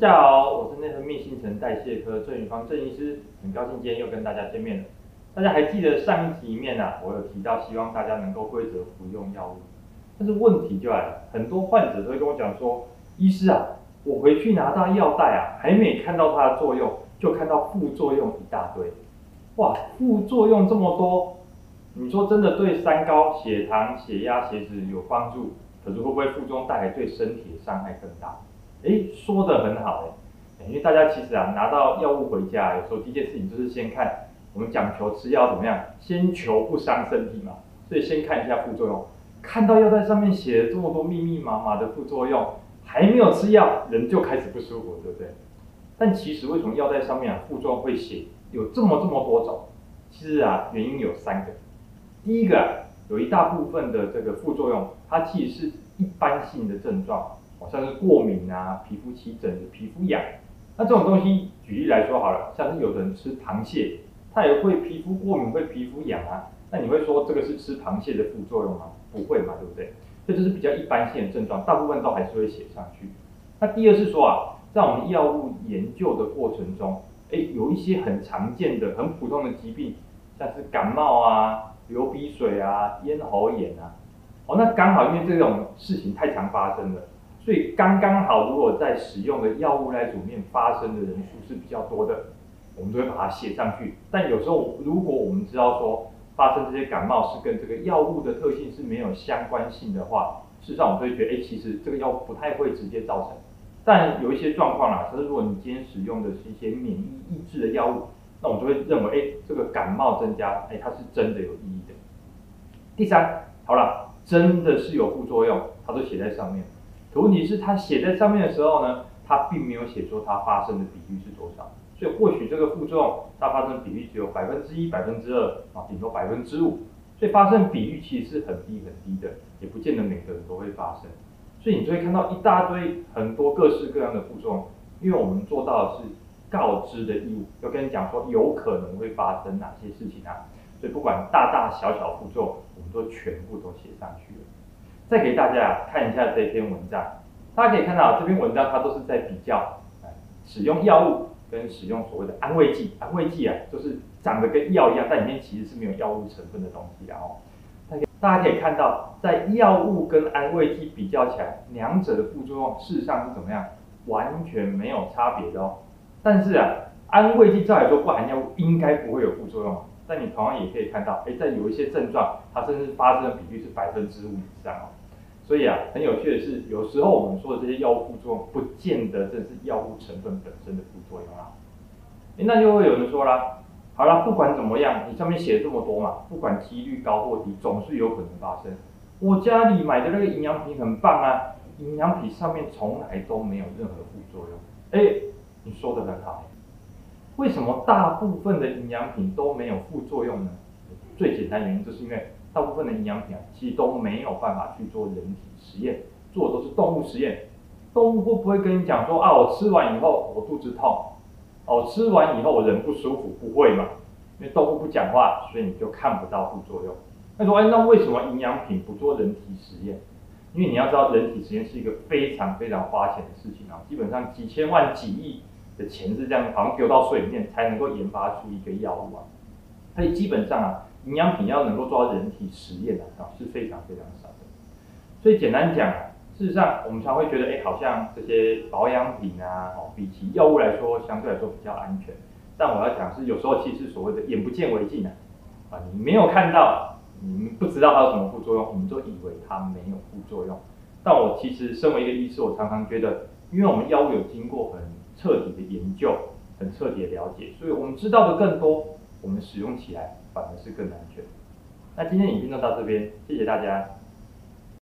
大家好，我是内分泌新陈代谢科郑宇芳郑医师，很高兴今天又跟大家见面了。大家还记得上一集里面啊，我有提到希望大家能够规则服用药物，但是问题就来了，很多患者都会跟我讲说，医师啊，我回去拿到药袋啊，还没看到它的作用，就看到副作用一大堆，哇，副作用这么多，你说真的对三高、血糖、血压、血脂有帮助，可是会不会副作用带来对身体的伤害更大？哎，说得很好哎，因为大家其实啊，拿到药物回家，有时候第一件事情就是先看，我们讲求吃药怎么样，先求不伤身体嘛，所以先看一下副作用。看到药袋上面写了这么多密密麻麻的副作用，还没有吃药，人就开始不舒服，对不对？但其实为什么药袋上面啊，副作用会写有这么这么多种？其实啊，原因有三个。第一个啊，有一大部分的这个副作用，它其实是一般性的症状。像是过敏啊，皮肤起疹子、皮肤痒，那这种东西，举例来说好了，像是有的人吃螃蟹，他也会皮肤过敏，会皮肤痒啊，那你会说这个是吃螃蟹的副作用吗？不会嘛，对不对？这就是比较一般性的症状，大部分都还是会写上去。那第二是说啊，在我们药物研究的过程中，哎，有一些很常见的、很普通的疾病，像是感冒啊、流鼻水啊、咽喉炎啊，哦，那刚好因为这种事情太常发生了。所以刚刚好，如果在使用的药物那组面发生的人数是比较多的，我们就会把它写上去。但有时候，如果我们知道说发生这些感冒是跟这个药物的特性是没有相关性的话，事实上我们会觉得，哎，其实这个药不太会直接造成。但有一些状况啦，就是如果你今天使用的是一些免疫抑制的药物，那我们就会认为，哎，这个感冒增加，哎，它是真的有意义的。第三，好了，真的是有副作用，它都写在上面。可问题是，他写在上面的时候呢，他并没有写说它发生的比率是多少，所以或许这个副作用它发生比率只有百分之一、百分之二啊，顶多百分之五，所以发生比率其实是很低很低的，也不见得每个人都会发生。所以你就会看到一大堆很多各式各样的副作用，因为我们做到的是告知的义务，要跟你讲说有可能会发生哪些事情啊，所以不管大大小小副作用，我们都全部都写上去了。再给大家看一下这篇文章，大家可以看到这篇文章它都是在比较，使用药物跟使用所谓的安慰剂，安慰剂啊，就是长得跟药一样，但里面其实是没有药物成分的东西的哦。大家可以看到，在药物跟安慰剂比较起来，两者的副作用事实上是怎么样？完全没有差别的哦。但是啊，安慰剂照理说不含药物应该不会有副作用。但你同样也可以看到，哎，在有一些症状，它甚至发生的比率是百分之五以上哦。所以啊，很有趣的是，有时候我们说的这些药物副作用，不见得正是药物成分本身的副作用啊。哎，那就会有人说啦，好啦，不管怎么样，你上面写这么多嘛，不管几率高或低，总是有可能发生。我家里买的那个营养品很棒啊，营养品上面从来都没有任何副作用。哎，你说的很好。为什么大部分的营养品都没有副作用呢？最简单原因就是因为大部分的营养品啊，其实都没有办法去做人体实验，做的都是动物实验。动物会不会跟你讲说啊，我吃完以后我肚子痛，哦，吃完以后我人不舒服，不会嘛？因为动物不讲话，所以你就看不到副作用。那说哎，那为什么营养品不做人体实验？因为你要知道，人体实验是一个非常非常花钱的事情啊，基本上几千万、几亿。的钱是这样，好像丢到水里面才能够研发出一个药物啊。所以基本上啊，营养品要能够做到人体实验啊，是非常非常少的。所以简单讲，事实上我们常会觉得，哎，好像这些保养品啊，哦，比起药物来说，相对来说比较安全。但我要讲是，有时候其实所谓的眼不见为净啊，啊，你没有看到，你们不知道它有什么副作用，你就以为它没有副作用。但我其实身为一个医师，我常常觉得，因为我们药物有经过很彻底的研究，很彻底的了解，所以我们知道的更多，我们使用起来反而是更安全。那今天影片就到这边，谢谢大家。